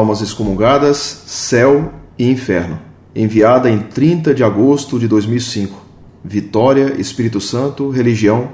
Almas Excomungadas, Céu e Inferno, enviada em 30 de agosto de 2005. Vitória, Espírito Santo, Religião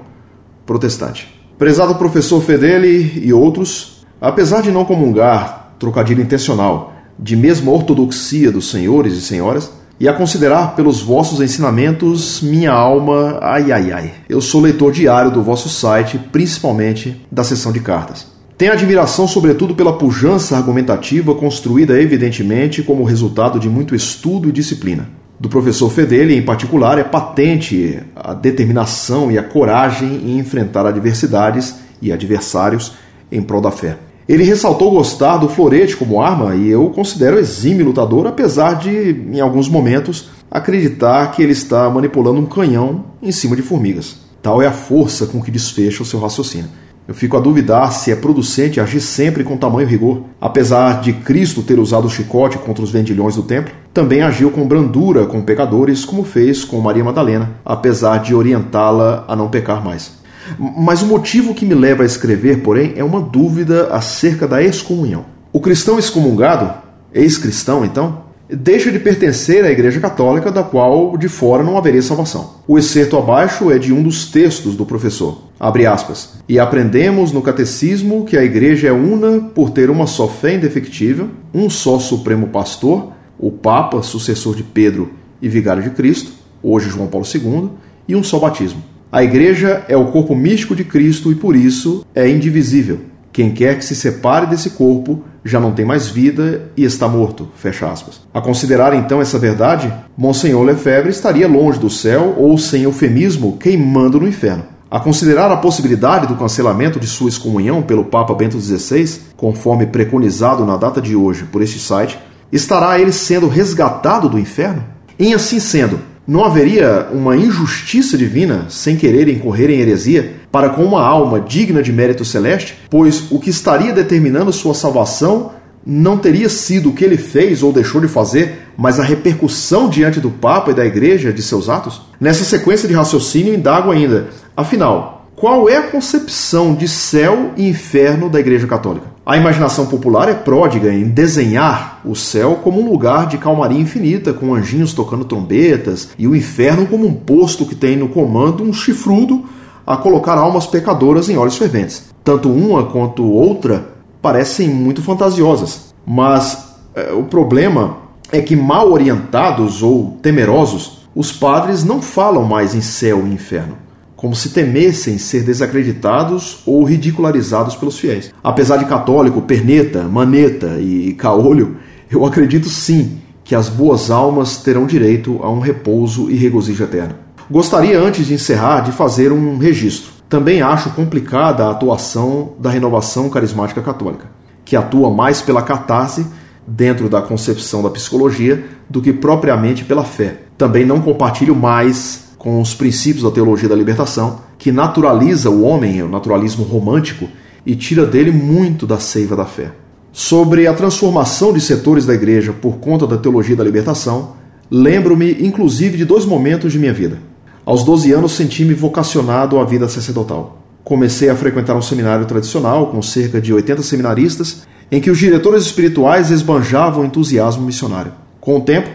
Protestante. Prezado professor Fedeli e outros, apesar de não comungar, trocadilho intencional, de mesma ortodoxia dos senhores e senhoras, e a considerar pelos vossos ensinamentos minha alma, ai ai ai. Eu sou leitor diário do vosso site, principalmente da seção de cartas. Tenho admiração, sobretudo, pela pujança argumentativa construída, evidentemente, como resultado de muito estudo e disciplina. Do professor Fedeli, em particular, é patente a determinação e a coragem em enfrentar adversidades e adversários em prol da fé. Ele ressaltou gostar do florete como arma e eu considero exímio lutador, apesar de, em alguns momentos, acreditar que ele está manipulando um canhão em cima de formigas. Tal é a força com que desfecha o seu raciocínio. Eu fico a duvidar se é producente agir sempre com tamanho rigor. Apesar de Cristo ter usado o chicote contra os vendilhões do templo, também agiu com brandura com pecadores, como fez com Maria Madalena, apesar de orientá-la a não pecar mais. Mas o motivo que me leva a escrever, porém, é uma dúvida acerca da excomunhão. O cristão excomungado, ex-cristão então, deixa de pertencer à Igreja Católica, da qual de fora não haveria salvação. O excerto abaixo é de um dos textos do professor. Abre aspas. E aprendemos no catecismo que a Igreja é una por ter uma só fé indefectível, um só supremo pastor, o Papa, sucessor de Pedro e vigário de Cristo, hoje João Paulo II, e um só batismo. A Igreja é o corpo místico de Cristo e por isso é indivisível. Quem quer que se separe desse corpo já não tem mais vida e está morto. Fecha aspas. A considerar então essa verdade, Monsenhor Lefebvre estaria longe do céu ou, sem eufemismo, queimando no inferno. A considerar a possibilidade do cancelamento de sua excomunhão pelo Papa Bento XVI, conforme preconizado na data de hoje por este site, estará ele sendo resgatado do inferno? Em assim sendo, não haveria uma injustiça divina, sem querer incorrer em heresia, para com uma alma digna de mérito celeste? Pois o que estaria determinando sua salvação não teria sido o que ele fez ou deixou de fazer, mas a repercussão diante do Papa e da Igreja de seus atos? Nessa sequência de raciocínio, indago ainda: afinal, qual é a concepção de céu e inferno da Igreja Católica? A imaginação popular é pródiga em desenhar o céu como um lugar de calmaria infinita, com anjinhos tocando trombetas, e o inferno como um posto que tem no comando um chifrudo a colocar almas pecadoras em olhos ferventes. Tanto uma quanto outra parecem muito fantasiosas, mas é, o problema é que, mal orientados ou temerosos, os padres não falam mais em céu e inferno como se temessem ser desacreditados ou ridicularizados pelos fiéis. Apesar de católico, perneta, maneta e caolho, eu acredito sim que as boas almas terão direito a um repouso e regozijo eterno. Gostaria, antes de encerrar, de fazer um registro. Também acho complicada a atuação da renovação carismática católica, que atua mais pela catarse dentro da concepção da psicologia do que propriamente pela fé. Também não compartilho mais com os princípios da teologia da libertação, que naturaliza o homem, o naturalismo romântico, e tira dele muito da seiva da fé. Sobre a transformação de setores da igreja por conta da teologia da libertação, lembro-me inclusive de dois momentos de minha vida. Aos 12 anos senti-me vocacionado à vida sacerdotal. Comecei a frequentar um seminário tradicional com cerca de 80 seminaristas, em que os diretores espirituais esbanjavam entusiasmo missionário. Com o tempo,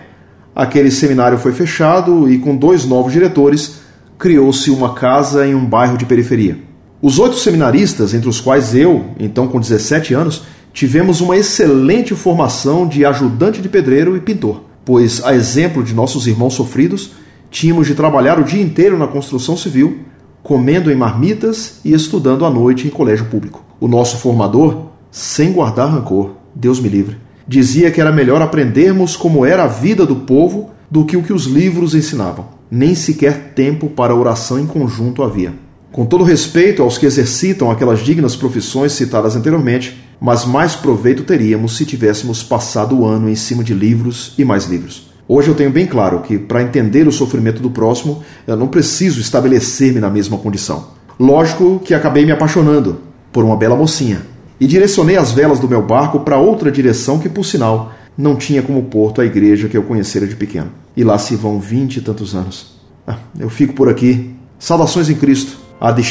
Aquele seminário foi fechado e, com dois novos diretores, criou-se uma casa em um bairro de periferia. Os oito seminaristas, entre os quais eu, então com 17 anos, tivemos uma excelente formação de ajudante de pedreiro e pintor, pois, a exemplo de nossos irmãos sofridos, tínhamos de trabalhar o dia inteiro na construção civil, comendo em marmitas e estudando à noite em colégio público. O nosso formador, sem guardar rancor, Deus me livre, dizia que era melhor aprendermos como era a vida do povo do que o que os livros ensinavam. Nem sequer tempo para oração em conjunto havia. Com todo respeito aos que exercitam aquelas dignas profissões citadas anteriormente, mas mais proveito teríamos se tivéssemos passado o ano em cima de livros e mais livros. Hoje eu tenho bem claro que, para entender o sofrimento do próximo, eu não preciso estabelecer-me na mesma condição. Lógico que acabei me apaixonando por uma bela mocinha, e direcionei as velas do meu barco para outra direção que, por sinal, não tinha como porto a igreja que eu conhecera de pequeno. E lá se vão vinte e tantos anos. Ah, eu fico por aqui. Saudações em Cristo. Ad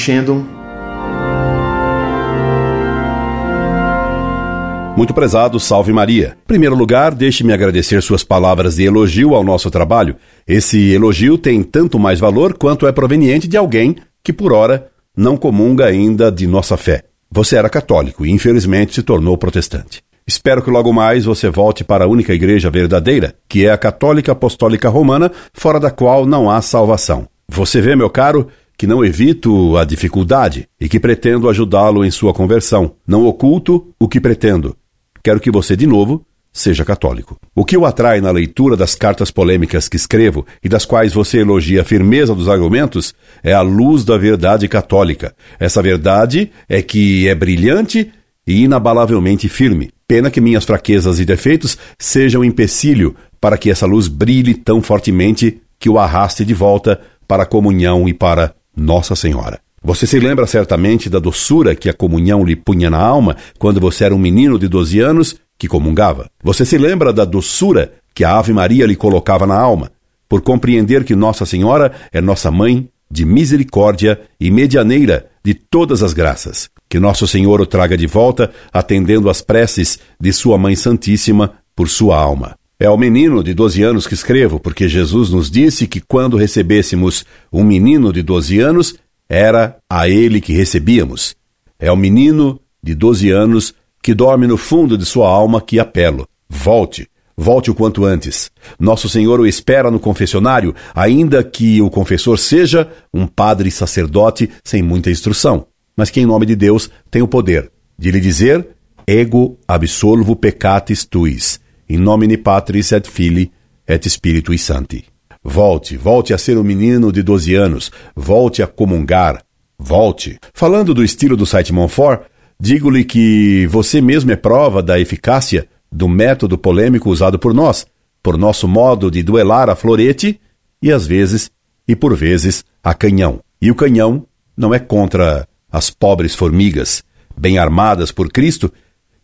Muito prezado, salve Maria. Em primeiro lugar, deixe-me agradecer suas palavras de elogio ao nosso trabalho. Esse elogio tem tanto mais valor quanto é proveniente de alguém que, por ora, não comunga ainda de nossa fé. Você era católico e, infelizmente, se tornou protestante. Espero que logo mais você volte para a única igreja verdadeira, que é a Católica Apostólica Romana, fora da qual não há salvação. Você vê, meu caro, que não evito a dificuldade e que pretendo ajudá-lo em sua conversão. Não oculto o que pretendo. Quero que você, de novo, seja católico. O que o atrai na leitura das cartas polêmicas que escrevo e das quais você elogia a firmeza dos argumentos é a luz da verdade católica. Essa verdade é que é brilhante e inabalavelmente firme. Pena que minhas fraquezas e defeitos sejam empecilho para que essa luz brilhe tão fortemente que o arraste de volta para a comunhão e para Nossa Senhora. Você se lembra certamente da doçura que a comunhão lhe punha na alma quando você era um menino de 12 anos que comungava. Você se lembra da doçura que a Ave Maria lhe colocava na alma, por compreender que Nossa Senhora é nossa mãe de misericórdia e medianeira de todas as graças. Que Nosso Senhor o traga de volta, atendendo às preces de Sua Mãe Santíssima por sua alma. É ao menino de 12 anos que escrevo, porque Jesus nos disse que quando recebêssemos um menino de 12 anos, era a ele que recebíamos. É ao menino de 12 anos que dorme no fundo de sua alma que apelo. Volte, volte o quanto antes. Nosso Senhor o espera no confessionário, ainda que o confessor seja um padre sacerdote sem muita instrução mas que em nome de Deus tem o poder de lhe dizer: Ego absolvo peccatis tuis, in nomine Patris et Filii et Spiritui Sancti. Volte, volte a ser um menino de 12 anos, volte a comungar, volte. Falando do estilo do site Monfort, digo-lhe que você mesmo é prova da eficácia do método polêmico usado por nós, por nosso modo de duelar a florete e às vezes, e por vezes, a canhão. E o canhão não é contra as pobres formigas, bem armadas por Cristo,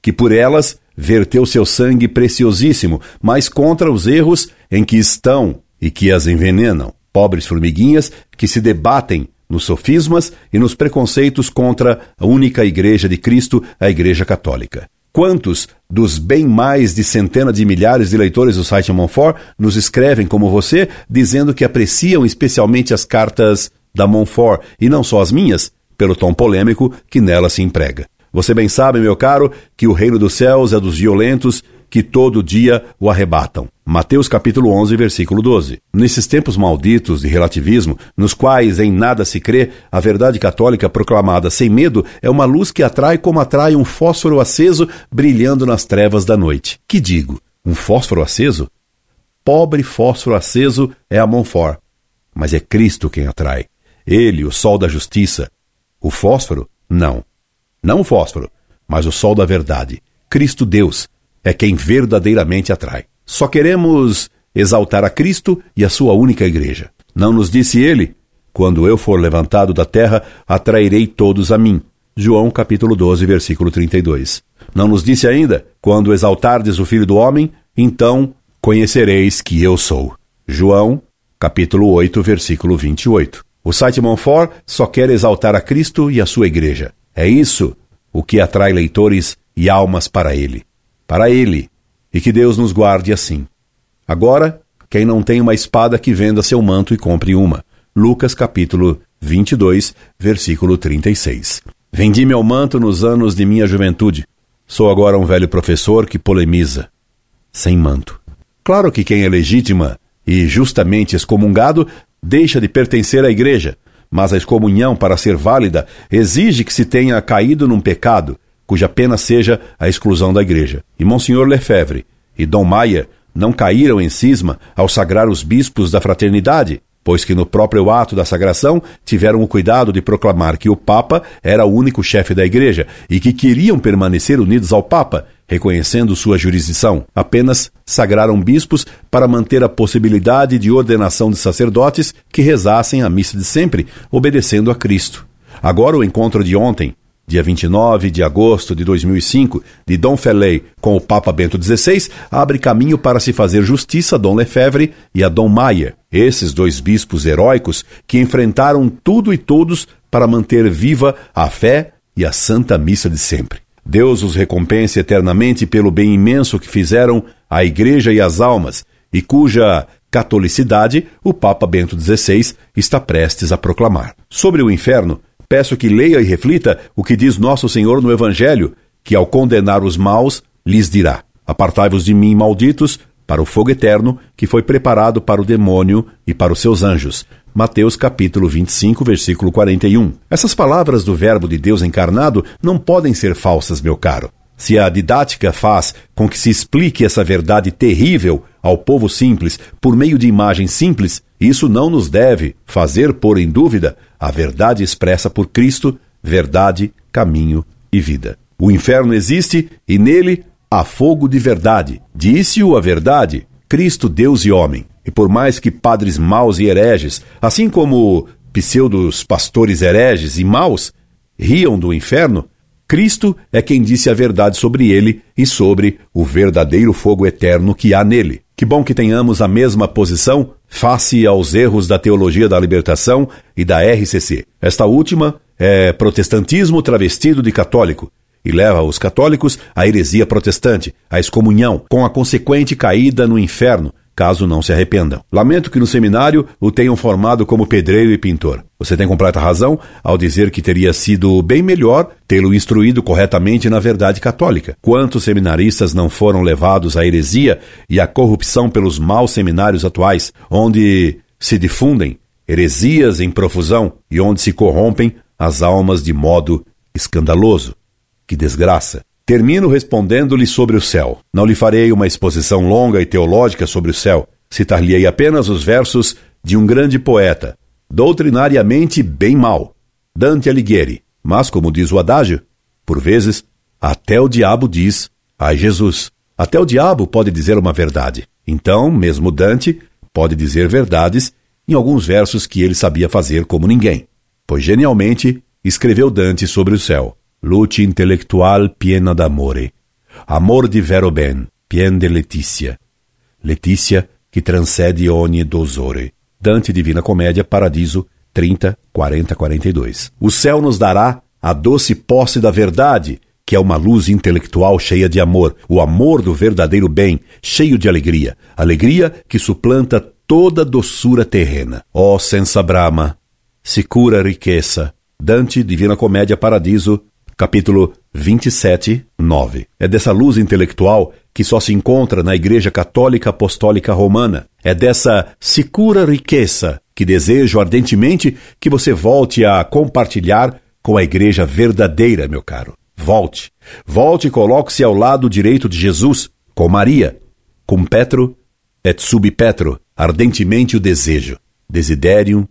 que por elas verteu seu sangue preciosíssimo, mas contra os erros em que estão e que as envenenam. Pobres formiguinhas que se debatem nos sofismas e nos preconceitos contra a única Igreja de Cristo, a Igreja Católica. Quantos dos bem mais de centenas de milhares de leitores do site Monfort nos escrevem como você, dizendo que apreciam especialmente as cartas da Monfort e não só as minhas, pelo tom polêmico que nela se emprega. Você bem sabe, meu caro, que o reino dos céus é dos violentos que todo dia o arrebatam. Mateus capítulo 11, versículo 12. Nesses tempos malditos de relativismo, nos quais em nada se crê, a verdade católica proclamada sem medo é uma luz que atrai como atrai um fósforo aceso brilhando nas trevas da noite. Que digo? Um fósforo aceso? Pobre fósforo aceso é a Monfort, mas é Cristo quem atrai. Ele, o sol da justiça, o fósforo? Não. Não o fósforo, mas o sol da verdade. Cristo Deus é quem verdadeiramente atrai. Só queremos exaltar a Cristo e a sua única igreja. Não nos disse ele: Quando eu for levantado da terra, atrairei todos a mim. João capítulo 12, versículo 32. Não nos disse ainda: Quando exaltardes o Filho do homem, então conhecereis que eu sou. João capítulo 8, versículo 28. O site Monfort só quer exaltar a Cristo e a sua igreja. É isso o que atrai leitores e almas para ele. Para ele. E que Deus nos guarde assim. Agora, quem não tem uma espada que venda seu manto e compre uma. Lucas capítulo 22, versículo 36. Vendi meu manto nos anos de minha juventude. Sou agora um velho professor que polemiza. Sem manto. Claro que quem é legítima e justamente excomungado deixa de pertencer à igreja, mas a excomunhão, para ser válida, exige que se tenha caído num pecado, cuja pena seja a exclusão da igreja. E Monsenhor Lefebvre e Dom Maier não caíram em cisma ao sagrar os bispos da fraternidade, pois que no próprio ato da sagração tiveram o cuidado de proclamar que o Papa era o único chefe da Igreja e que queriam permanecer unidos ao Papa, reconhecendo sua jurisdição. Apenas sagraram bispos para manter a possibilidade de ordenação de sacerdotes que rezassem a missa de sempre, obedecendo a Cristo. Agora o encontro de ontem, dia 29 de agosto de 2005, de Dom Felay com o Papa Bento XVI, abre caminho para se fazer justiça a Dom Lefebvre e a Dom Maier, esses dois bispos heróicos que enfrentaram tudo e todos para manter viva a fé e a Santa Missa de sempre. Deus os recompense eternamente pelo bem imenso que fizeram à Igreja e às almas, e cuja catolicidade o Papa Bento XVI está prestes a proclamar. Sobre o inferno, peço que leia e reflita o que diz Nosso Senhor no Evangelho, que ao condenar os maus, lhes dirá: Apartai-vos de mim, malditos, para o fogo eterno que foi preparado para o demônio e para os seus anjos. Mateus capítulo 25, versículo 41. Essas palavras do Verbo de Deus encarnado não podem ser falsas, meu caro. Se a didática faz com que se explique essa verdade terrível ao povo simples por meio de imagens simples, isso não nos deve fazer pôr em dúvida a verdade expressa por Cristo, verdade, caminho e vida. O inferno existe e nele há fogo de verdade. Disse-o a verdade, Cristo, Deus e homem. E por mais que padres maus e hereges, assim como pseudos pastores hereges e maus, riam do inferno, Cristo é quem disse a verdade sobre ele e sobre o verdadeiro fogo eterno que há nele. Que bom que tenhamos a mesma posição face aos erros da teologia da libertação e da RCC. Esta última é protestantismo travestido de católico e leva os católicos à heresia protestante, à excomunhão, com a consequente caída no inferno, caso não se arrependam. Lamento que no seminário o tenham formado como pedreiro e pintor. Você tem completa razão ao dizer que teria sido bem melhor tê-lo instruído corretamente na verdade católica. Quantos seminaristas não foram levados à heresia e à corrupção pelos maus seminários atuais, onde se difundem heresias em profusão e onde se corrompem as almas de modo escandaloso? Que desgraça! Termino respondendo-lhe sobre o céu. Não lhe farei uma exposição longa e teológica sobre o céu. Citar-lhe-ei apenas os versos de um grande poeta, doutrinariamente bem mau, Dante Alighieri. Mas, como diz o adágio, por vezes, até o diabo diz, ai Jesus. Até o diabo pode dizer uma verdade. Então, mesmo Dante pode dizer verdades em alguns versos que ele sabia fazer como ninguém. Pois genialmente escreveu Dante sobre o céu luce intellectual piena d'amore, amor di vero ben, pien de Letícia, Letícia que transcende ogni dosore. Dante Divina Comédia, Paradiso 30, 40, 42. O céu nos dará a doce posse da verdade, que é uma luz intelectual cheia de amor, o amor do verdadeiro bem, cheio de alegria, alegria que suplanta toda doçura terrena. Ó oh, brama, sicura riqueza. Dante Divina Comédia Paradiso capítulo 27, 9. É dessa luz intelectual que só se encontra na Igreja Católica Apostólica Romana. É dessa secura riqueza que desejo ardentemente que você volte a compartilhar com a Igreja verdadeira, meu caro. Volte. Volte e coloque-se ao lado direito de Jesus, com Maria, com Petro et sub Petro, ardentemente o desejo. Desiderium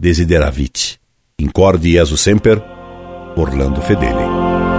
desideravit. Incorde Jesus semper Orlando Fedeli.